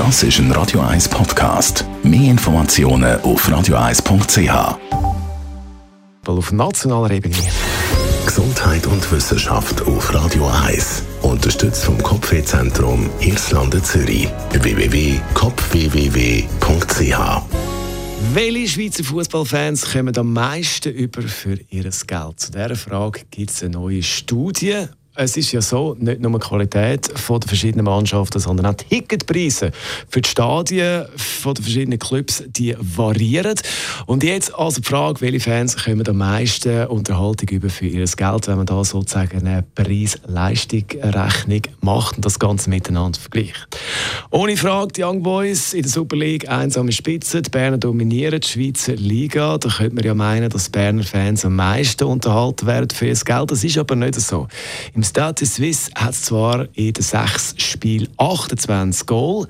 Das ist ein Radio 1 Podcast. Mehr Informationen auf radio1.ch. Auf nationaler Ebene. Gesundheit und Wissenschaft auf Radio 1. Unterstützt vom Kopfwehzentrum Irlande Zürich. www.kopfwww.ch welche Schweizer Fußballfans kommen am meisten über für ihr Geld? Zu dieser Frage gibt es eine neue Studie es ist ja so, nicht nur die Qualität der verschiedenen Mannschaften, sondern auch die Ticketpreise für die Stadien der verschiedenen Clubs, die variieren. Und jetzt also die Frage, welche Fans kommen am meisten Unterhaltung über für ihr Geld, wenn man da sozusagen eine Preis-Leistung-Rechnung macht und das Ganze miteinander vergleicht. Ohne Frage, die Young Boys in der Super League einsame Spitze, die Berner dominieren die Schweizer Liga. Da könnte man ja meinen, dass Berner Fans am meisten unterhalten werden für ihr Geld. Das ist aber nicht so. Im Stade Suisse hat zwar in den sechs Spielen 28 Goal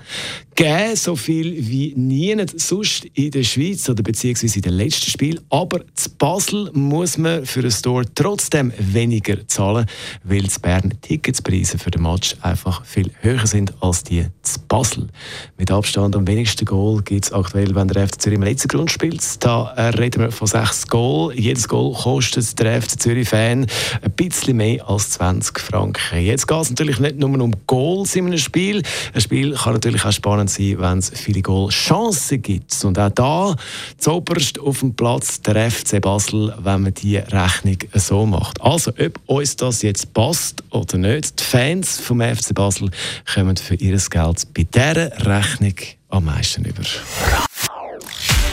gegeben, so viel wie nie sonst in der Schweiz oder beziehungsweise in den letzten Spielen. Aber zu Basel muss man für ein Store trotzdem weniger zahlen, weil in Bern Ticketspreise für den Match einfach viel höher sind als die zu Basel. Mit Abstand am wenigsten Goal gibt es aktuell, wenn der FC Zürich im letzten Grund spielt. Da äh, reden wir von sechs Goal. Jedes Goal kostet der FC Zürich-Fan ein bisschen mehr als 20 Franken. Jetzt geht es natürlich nicht nur um Goals in einem Spiel. Ein Spiel kann natürlich auch spannend sein, wenn es viele Goalchancen gibt. Und auch da zoberst auf dem Platz der FC Basel, wenn man die Rechnung so macht. Also, ob uns das jetzt passt oder nicht, die Fans vom FC Basel kommen für ihr Geld bei dieser Rechnung am meisten über.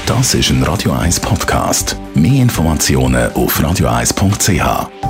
Das ist ein Radio 1 Podcast. Mehr Informationen auf radio1.ch.